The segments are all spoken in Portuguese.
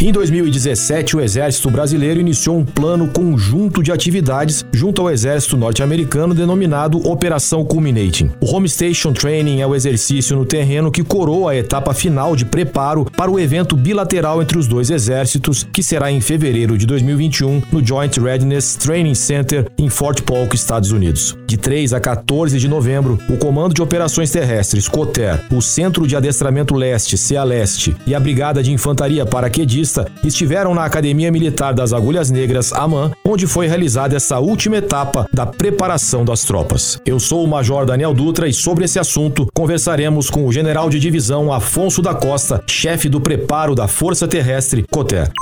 Em 2017, o Exército Brasileiro iniciou um plano conjunto de atividades junto ao Exército Norte-Americano denominado Operação Culminating. O Home Station Training é o exercício no terreno que coroa a etapa final de preparo para o evento bilateral entre os dois exércitos, que será em fevereiro de 2021 no Joint Readiness Training Center em Fort Polk, Estados Unidos. De 3 a 14 de novembro, o Comando de Operações Terrestres, COTER, o Centro de Adestramento Leste, CEA Leste, e a Brigada de Infantaria Paraquedista estiveram na Academia Militar das Agulhas Negras, AMAN, onde foi realizada essa última etapa da preparação das tropas. Eu sou o Major Daniel Dutra e sobre esse assunto conversaremos com o General de Divisão Afonso da Costa, chefe do preparo da Força Terrestre, COTER.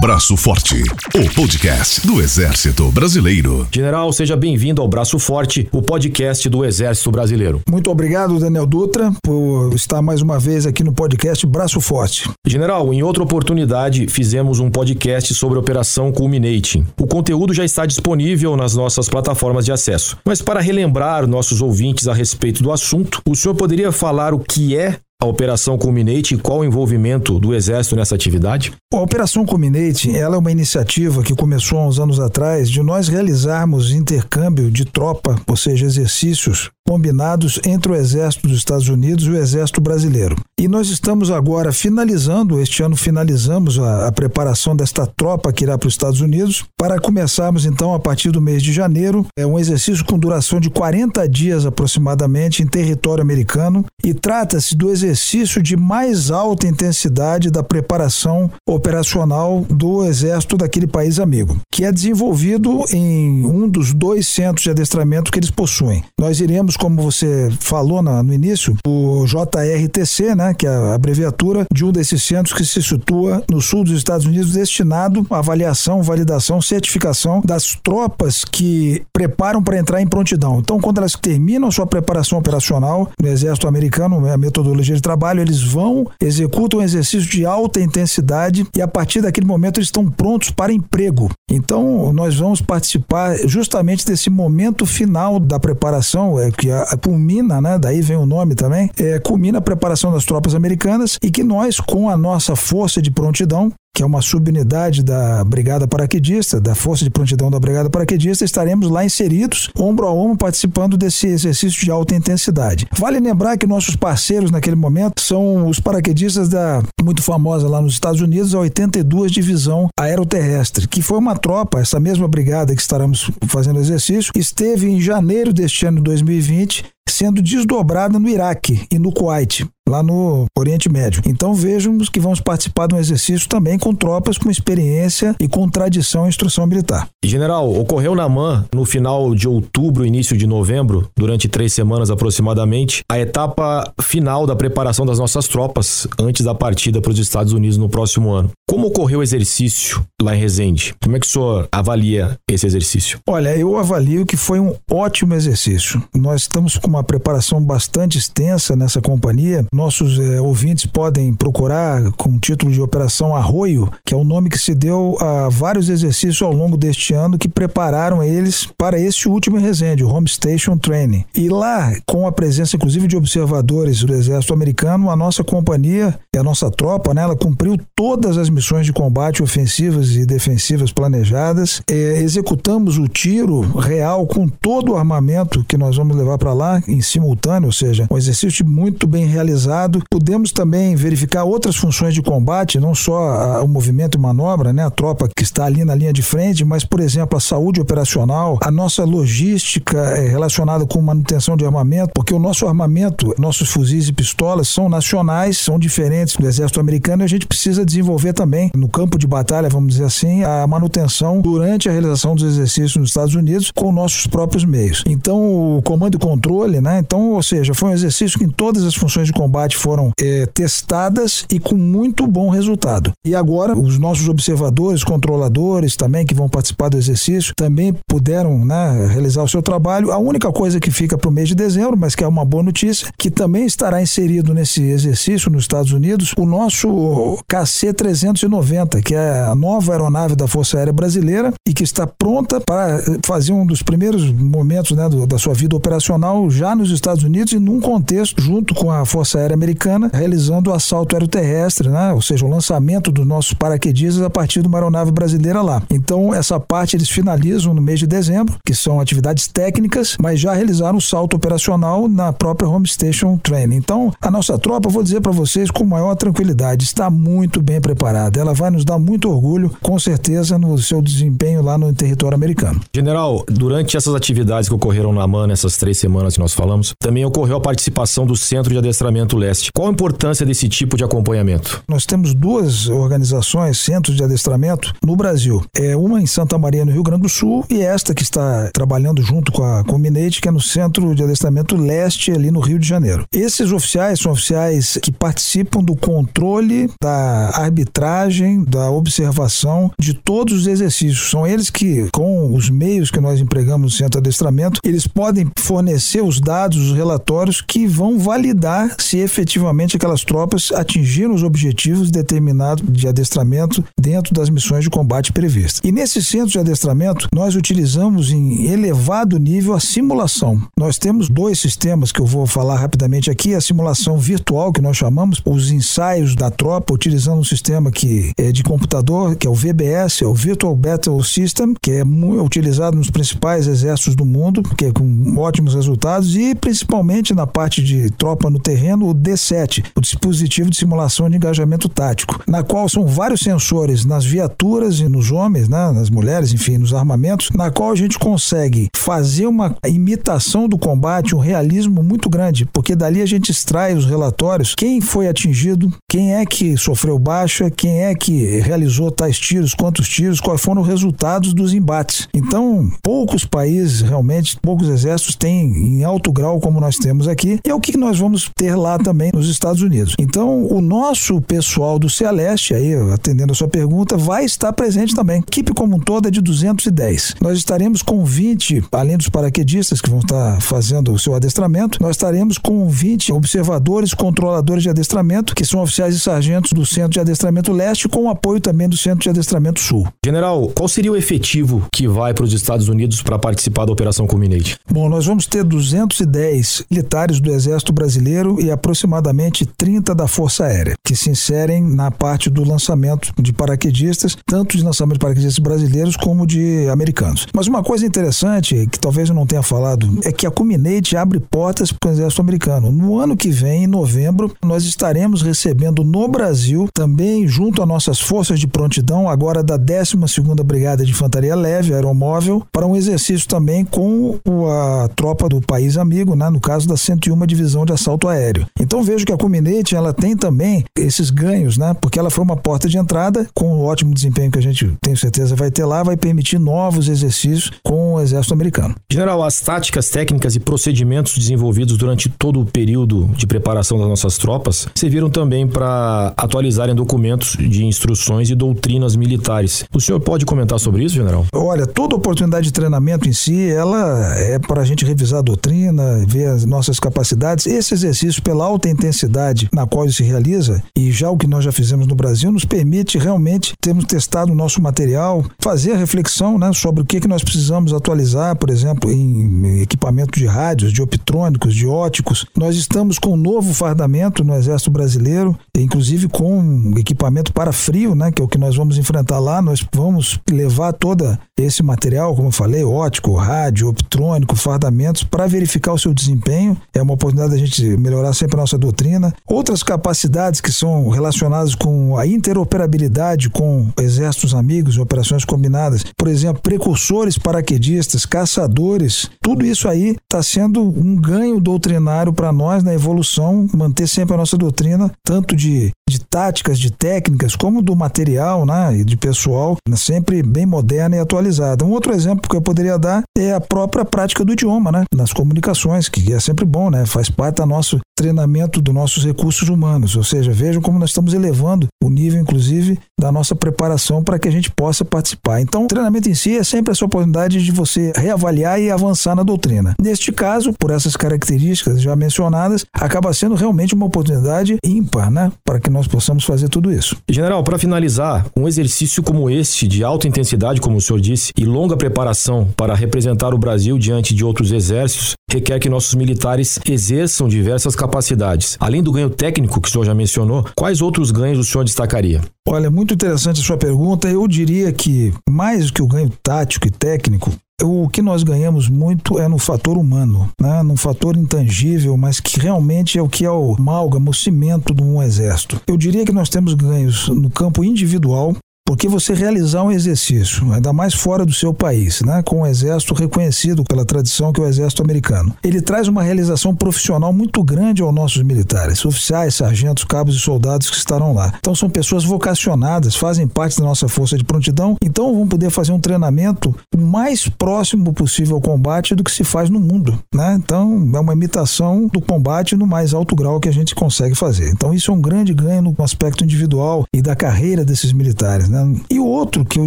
Braço Forte, o podcast do Exército Brasileiro. General, seja bem-vindo ao Braço Forte, o podcast do Exército Brasileiro. Muito obrigado, Daniel Dutra, por estar mais uma vez aqui no podcast Braço Forte. General, em outra oportunidade fizemos um podcast sobre a Operação Culminating. O conteúdo já está disponível nas nossas plataformas de acesso. Mas para relembrar nossos ouvintes a respeito do assunto, o senhor poderia falar o que é a Operação Culminate e qual o envolvimento do Exército nessa atividade? A Operação Culminate ela é uma iniciativa que começou há uns anos atrás de nós realizarmos intercâmbio de tropa, ou seja, exercícios combinados entre o Exército dos Estados Unidos e o Exército Brasileiro. E nós estamos agora finalizando, este ano finalizamos a, a preparação desta tropa que irá para os Estados Unidos, para começarmos então a partir do mês de janeiro, é um exercício com duração de 40 dias aproximadamente em território americano e trata-se do exercício de mais alta intensidade da preparação operacional do exército daquele país amigo, que é desenvolvido em um dos dois centros de adestramento que eles possuem. Nós iremos como você falou na, no início, o JRTC, né, que é a abreviatura de um desses centros que se situa no sul dos Estados Unidos, destinado à avaliação, validação, certificação das tropas que preparam para entrar em prontidão. Então, quando elas terminam sua preparação operacional no Exército Americano, a metodologia de trabalho, eles vão, executam um exercício de alta intensidade e a partir daquele momento eles estão prontos para emprego. Então, nós vamos participar justamente desse momento final da preparação, é, que que a, culmina, né? Daí vem o nome também, é, culmina a preparação das tropas americanas e que nós, com a nossa força de prontidão, que é uma subunidade da Brigada Paraquedista, da Força de Prontidão da Brigada Paraquedista, estaremos lá inseridos, ombro a ombro, participando desse exercício de alta intensidade. Vale lembrar que nossos parceiros naquele momento são os paraquedistas da muito famosa lá nos Estados Unidos, a 82 Divisão Aeroterrestre, que foi uma tropa, essa mesma brigada que estaremos fazendo exercício, esteve em janeiro deste ano de 2020 sendo desdobrada no Iraque e no Kuwait, lá no Oriente Médio. Então vejamos que vamos participar de um exercício também com tropas com experiência e com tradição em instrução militar. General, ocorreu na MAN no final de outubro, início de novembro, durante três semanas aproximadamente, a etapa final da preparação das nossas tropas antes da partida para os Estados Unidos no próximo ano. Como ocorreu o exercício lá em Resende? Como é que o senhor avalia esse exercício? Olha, eu avalio que foi um ótimo exercício. Nós estamos com uma preparação bastante extensa nessa companhia. Nossos é, ouvintes podem procurar com o título de Operação Arroio, que é o nome que se deu a vários exercícios ao longo deste ano que prepararam eles para este último Resende, o Home Station Training. E lá, com a presença inclusive de observadores do Exército Americano, a nossa companhia e a nossa tropa, né, ela cumpriu todas as missões de combate ofensivas e defensivas planejadas. É, executamos o tiro real com todo o armamento que nós vamos levar para lá, em simultâneo, ou seja, um exercício muito bem realizado. Pudemos também verificar outras funções de combate, não só o movimento e manobra, né, a tropa que está ali na linha de frente, mas, por exemplo, a saúde operacional, a nossa logística é, relacionada com manutenção de armamento, porque o nosso armamento, nossos fuzis e pistolas são nacionais, são diferentes do exército americano e a gente precisa desenvolver também no campo de batalha, vamos dizer assim, a manutenção durante a realização dos exercícios nos Estados Unidos com nossos próprios meios. Então, o comando e controle né? Então, ou seja, foi um exercício que em todas as funções de combate foram é, testadas e com muito bom resultado. E agora, os nossos observadores, controladores também, que vão participar do exercício, também puderam né, realizar o seu trabalho. A única coisa que fica para o mês de dezembro, mas que é uma boa notícia, que também estará inserido nesse exercício nos Estados Unidos, o nosso KC-390, que é a nova aeronave da Força Aérea Brasileira e que está pronta para fazer um dos primeiros momentos né, do, da sua vida operacional já nos Estados Unidos e num contexto junto com a Força Aérea Americana, realizando o assalto aeroterrestre, né? ou seja, o lançamento dos nossos paraquedistas a partir de uma aeronave brasileira lá. Então, essa parte eles finalizam no mês de dezembro, que são atividades técnicas, mas já realizaram o salto operacional na própria Home Station Training. Então, a nossa tropa, vou dizer para vocês com maior tranquilidade, está muito bem preparada. Ela vai nos dar muito orgulho, com certeza, no seu desempenho lá no território americano. General, durante essas atividades que ocorreram na MAN, essas três semanas que nós falamos, também ocorreu a participação do Centro de Adestramento Leste. Qual a importância desse tipo de acompanhamento? Nós temos duas organizações, centros de adestramento, no Brasil. É uma em Santa Maria, no Rio Grande do Sul, e esta que está trabalhando junto com a Combinate, que é no Centro de Adestramento Leste, ali no Rio de Janeiro. Esses oficiais são oficiais que participam do controle, da arbitragem, da observação de todos os exercícios. São eles que, com os meios que nós empregamos no centro de adestramento, eles podem fornecer os dados, os relatórios que vão validar se efetivamente aquelas tropas atingiram os objetivos determinados de adestramento dentro das missões de combate previstas. E nesse centro de adestramento, nós utilizamos em elevado nível a simulação. Nós temos dois sistemas que eu vou falar rapidamente aqui: a simulação virtual, que nós chamamos, os ensaios da tropa, utilizando um sistema que é de computador, que é o VBS, é o Virtual Battle System, que é utilizado nos principais exércitos do mundo, que é com ótimos resultados, e principalmente na parte de tropa no terreno, o D7, o dispositivo de simulação de engajamento tático, na qual são vários sensores nas viaturas e nos homens, né, nas mulheres, enfim, nos armamentos, na qual a gente consegue fazer uma imitação do combate, um realismo muito grande, porque dali a gente extrai os relatórios, quem foi atingido, quem é que sofreu baixa, quem é que realizou tais tiros, quantos tiros, quais foram os resultados dos embates. Então, poucos países, realmente, poucos exércitos têm em alto grau como nós temos aqui, e é o que nós vamos ter lá também nos Estados Unidos. Então, o nosso pessoal do Celeste, aí, atendendo a sua pergunta, vai estar presente também. A equipe como um todo é de 210. Nós estaremos com 20, além dos paraquedistas que vão estar fazendo o seu adestramento, nós estaremos com 20 observadores, controladores de adestramento, que são oficiais e sargentos do Centro de Adestramento Leste, com apoio também do Centro de Adestramento Sul. General, qual seria o efetivo que vai para os Estados Unidos para participar da Operação Culminate? Bom, nós vamos ter 210 militares do Exército Brasileiro e aproximadamente 30 da Força Aérea, que se inserem na parte do lançamento de paraquedistas, tanto de lançamento de paraquedistas brasileiros como de americanos. Mas uma coisa interessante, que talvez eu não tenha falado, é que a Culminate abre portas para o Exército Americano. No ano que vem, em novembro, nós estaremos recebendo no Brasil, também junto a nossas forças de prontidão, agora da 12ª Brigada de Infantaria Leve Aeromóvel, para um exercício também com a tropa do país amigo, né? no caso da 101 Divisão de Assalto Aéreo. Então vejo que a Culminate ela tem também esses ganhos, né? porque ela foi uma porta de entrada com o ótimo desempenho que a gente tenho certeza vai ter lá, vai permitir novos exercícios com o Exército Americano. General, as táticas, técnicas e procedimentos desenvolvidos durante todo o período de preparação das nossas tropas serviram também para atualizarem documentos de instruções e doutrinas militares. O senhor pode comentar sobre isso, general? Olha, toda oportunidade de treinamento em si, ela é para a gente revisar a doutrina, ver as nossas capacidades. Esse exercício, pela alta intensidade na qual ele se realiza, e já o que nós já fizemos no Brasil, nos permite realmente termos testado o nosso material, fazer a reflexão né, sobre o que, que nós precisamos atualizar, por exemplo, em equipamento de rádios, de optrônicos, de óticos. Nós estamos com um novo fardamento no Exército Brasileiro, inclusive com equipamento para frio, né, que é o que nós vamos enfrentar lá. Nós vamos levar toda esse material, como eu falei, ótico, rádio, optrônico, fardamentos, para verificar o seu desempenho. É uma oportunidade da gente melhorar sempre a nossa doutrina. Outras capacidades que são relacionadas com a interoperabilidade com exércitos amigos, operações combinadas, por exemplo, precursores paraquedistas, caçadores, tudo isso aí está sendo um ganho doutrinário para nós na evolução, manter sempre a nossa doutrina, tanto de, de táticas, de técnicas, como do material né, e de pessoal, né, sempre bem moderna e atualizada. Um outro exemplo que eu poderia dar é a própria prática do idioma, né, nas comunicações, que é sempre bom, né, faz parte da nossa treinamento dos nossos recursos humanos, ou seja, vejam como nós estamos elevando o nível, inclusive, da nossa preparação para que a gente possa participar. Então, o treinamento em si é sempre essa oportunidade de você reavaliar e avançar na doutrina. Neste caso, por essas características já mencionadas, acaba sendo realmente uma oportunidade ímpar, né, para que nós possamos fazer tudo isso. General, para finalizar, um exercício como este, de alta intensidade, como o senhor disse, e longa preparação para representar o Brasil diante de outros exércitos, requer que nossos militares exerçam diversas capacidades. Além do ganho técnico que o senhor já mencionou, quais outros ganhos o senhor destacaria? Olha, muito interessante a sua pergunta. Eu diria que mais do que o ganho tático e técnico, o que nós ganhamos muito é no fator humano, né? no fator intangível, mas que realmente é o que é o amálgama, o cimento de um exército. Eu diria que nós temos ganhos no campo individual, porque você realizar um exercício, ainda mais fora do seu país, né, com um exército reconhecido pela tradição que é o exército americano, ele traz uma realização profissional muito grande aos nossos militares, oficiais, sargentos, cabos e soldados que estarão lá. Então são pessoas vocacionadas, fazem parte da nossa força de prontidão, então vão poder fazer um treinamento o mais próximo possível ao combate do que se faz no mundo, né? Então é uma imitação do combate no mais alto grau que a gente consegue fazer. Então isso é um grande ganho no aspecto individual e da carreira desses militares. Né? Né? E o outro que eu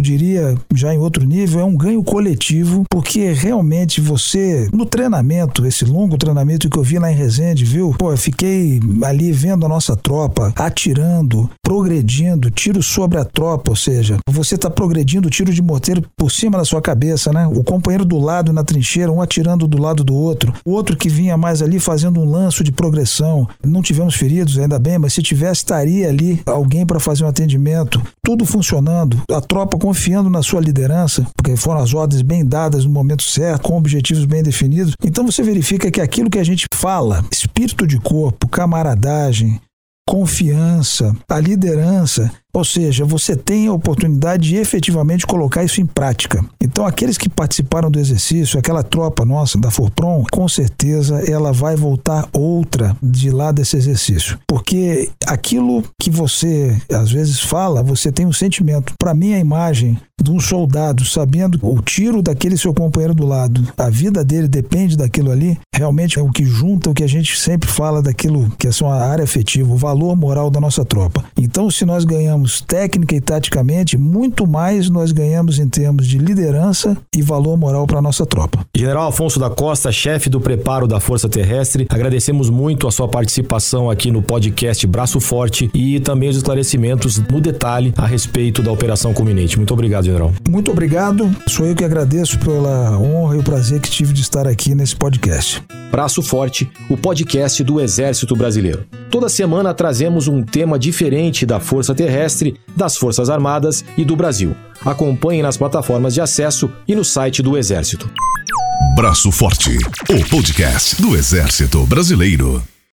diria, já em outro nível, é um ganho coletivo, porque realmente você, no treinamento, esse longo treinamento que eu vi lá em Resende, viu? Pô, eu fiquei ali vendo a nossa tropa atirando, progredindo, tiro sobre a tropa, ou seja, você está progredindo tiro de morteiro por cima da sua cabeça, né? O companheiro do lado na trincheira, um atirando do lado do outro, o outro que vinha mais ali fazendo um lanço de progressão. Não tivemos feridos, ainda bem, mas se tivesse, estaria ali alguém para fazer um atendimento. Tudo funcionou funcionando, a tropa confiando na sua liderança, porque foram as ordens bem dadas no momento certo, com objetivos bem definidos. Então você verifica que aquilo que a gente fala, espírito de corpo, camaradagem, confiança, a liderança, ou seja, você tem a oportunidade de efetivamente colocar isso em prática. Então, aqueles que participaram do exercício, aquela tropa nossa da Forprom, com certeza ela vai voltar outra de lá desse exercício. Porque aquilo que você às vezes fala, você tem um sentimento. Para mim, a imagem de um soldado sabendo o tiro daquele seu companheiro do lado, a vida dele depende daquilo ali, realmente é o que junta o que a gente sempre fala daquilo que é a área afetiva, o valor moral da nossa tropa. Então, se nós ganhamos ganhamos técnica e taticamente, muito mais nós ganhamos em termos de liderança e valor moral para a nossa tropa. General Afonso da Costa, chefe do preparo da Força Terrestre, agradecemos muito a sua participação aqui no podcast Braço Forte e também os esclarecimentos no detalhe a respeito da Operação Culminate. Muito obrigado, General. Muito obrigado. Sou eu que agradeço pela honra e o prazer que tive de estar aqui nesse podcast. Braço Forte, o podcast do Exército Brasileiro. Toda semana trazemos um tema diferente da Força Terrestre, das Forças Armadas e do Brasil. Acompanhe nas plataformas de acesso e no site do Exército. Braço Forte, o podcast do Exército Brasileiro.